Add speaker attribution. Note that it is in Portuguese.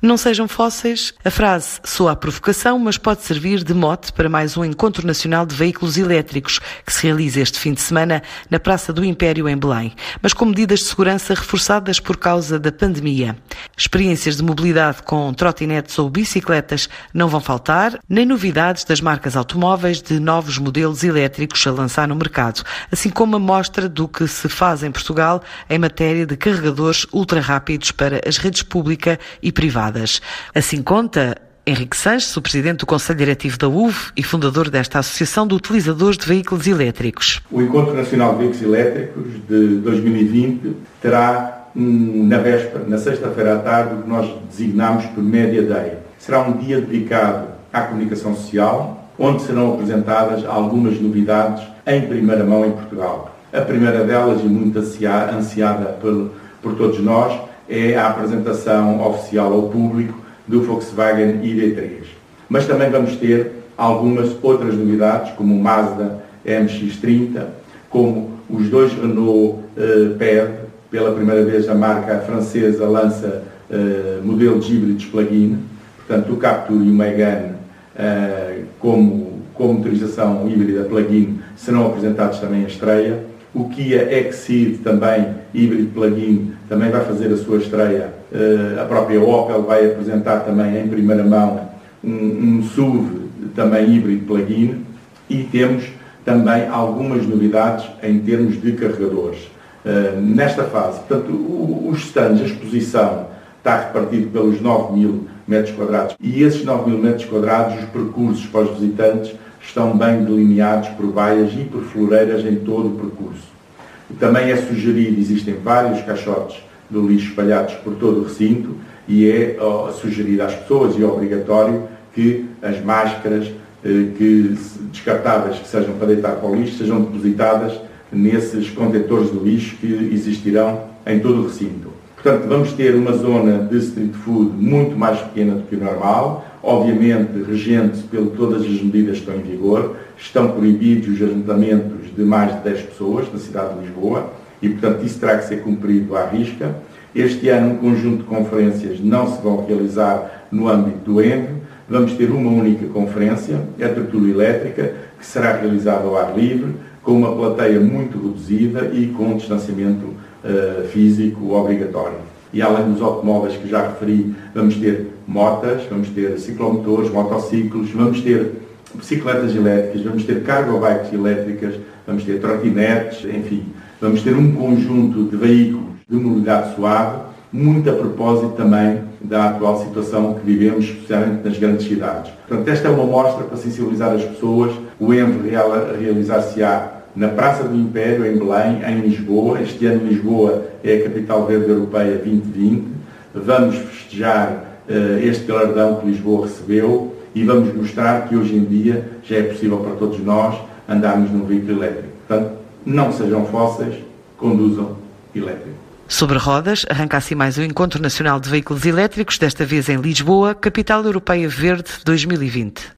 Speaker 1: Não sejam fósseis. A frase soa a provocação, mas pode servir de mote para mais um encontro nacional de veículos elétricos que se realiza este fim de semana na Praça do Império em Belém, mas com medidas de segurança reforçadas por causa da pandemia. Experiências de mobilidade com trotinetes ou bicicletas não vão faltar, nem novidades das marcas automóveis de novos modelos elétricos a lançar no mercado, assim como a mostra do que se faz em Portugal em matéria de carregadores ultra rápidos para as redes pública e privada. Assim conta Henrique Sanches, o presidente do Conselho Diretivo da UV e fundador desta Associação de Utilizadores de Veículos Elétricos.
Speaker 2: O Encontro Nacional de Veículos Elétricos de 2020 terá hum, na véspera, na sexta-feira à tarde, o que nós designamos por Media Day. Será um dia dedicado à comunicação social, onde serão apresentadas algumas novidades em primeira mão em Portugal. A primeira delas, e muito ansiada por, por todos nós, é a apresentação oficial ao público do Volkswagen ID3. Mas também vamos ter algumas outras novidades, como o Mazda MX-30, como os dois Renault PEV, pela primeira vez a marca francesa lança uh, modelos híbridos plug-in, portanto o Captur e o Megane uh, como, como motorização híbrida plug-in serão apresentados também à estreia. O Kia Exceed também, híbrido plug-in, também vai fazer a sua estreia. Uh, a própria Opel vai apresentar também em primeira mão um, um SUV também híbrido plug-in e temos também algumas novidades em termos de carregadores. Uh, nesta fase, portanto, os stands, a exposição está repartido pelos 9 mil metros quadrados e esses 9 mil metros quadrados, os percursos para os visitantes estão bem delineados por vaias e por floreiras em todo o percurso. Também é sugerido, existem vários caixotes de lixo espalhados por todo o recinto e é sugerido às pessoas e é obrigatório que as máscaras eh, que, descartáveis que sejam para deitar para o lixo sejam depositadas nesses contentores de lixo que existirão em todo o recinto. Portanto, vamos ter uma zona de street food muito mais pequena do que o normal, obviamente regente pelo todas as medidas que estão em vigor, estão proibidos os ajuntamentos de mais de 10 pessoas na cidade de Lisboa e, portanto, isso terá que ser cumprido à risca. Este ano, um conjunto de conferências não se vão realizar no âmbito do ENVE. Vamos ter uma única conferência, a tertúlia elétrica, que será realizada ao ar livre, com uma plateia muito reduzida e com um distanciamento uh, físico obrigatório. E além dos automóveis que já referi, vamos ter motas, vamos ter ciclomotores, motociclos, vamos ter bicicletas elétricas, vamos ter cargo bikes elétricas, vamos ter trotinetes, enfim, vamos ter um conjunto de veículos de mobilidade suave, muito a propósito também da atual situação que vivemos, especialmente nas grandes cidades. Portanto, esta é uma mostra para sensibilizar as pessoas. O ENV realizar-se-á na Praça do Império, em Belém, em Lisboa. Este ano Lisboa é a Capital Verde Europeia 2020. Vamos festejar uh, este galardão que Lisboa recebeu e vamos mostrar que hoje em dia já é possível para todos nós andarmos num veículo elétrico. Portanto, não sejam fósseis, conduzam elétrico.
Speaker 1: Sobre rodas, arranca assim mais o Encontro Nacional de Veículos Elétricos, desta vez em Lisboa, capital europeia verde 2020.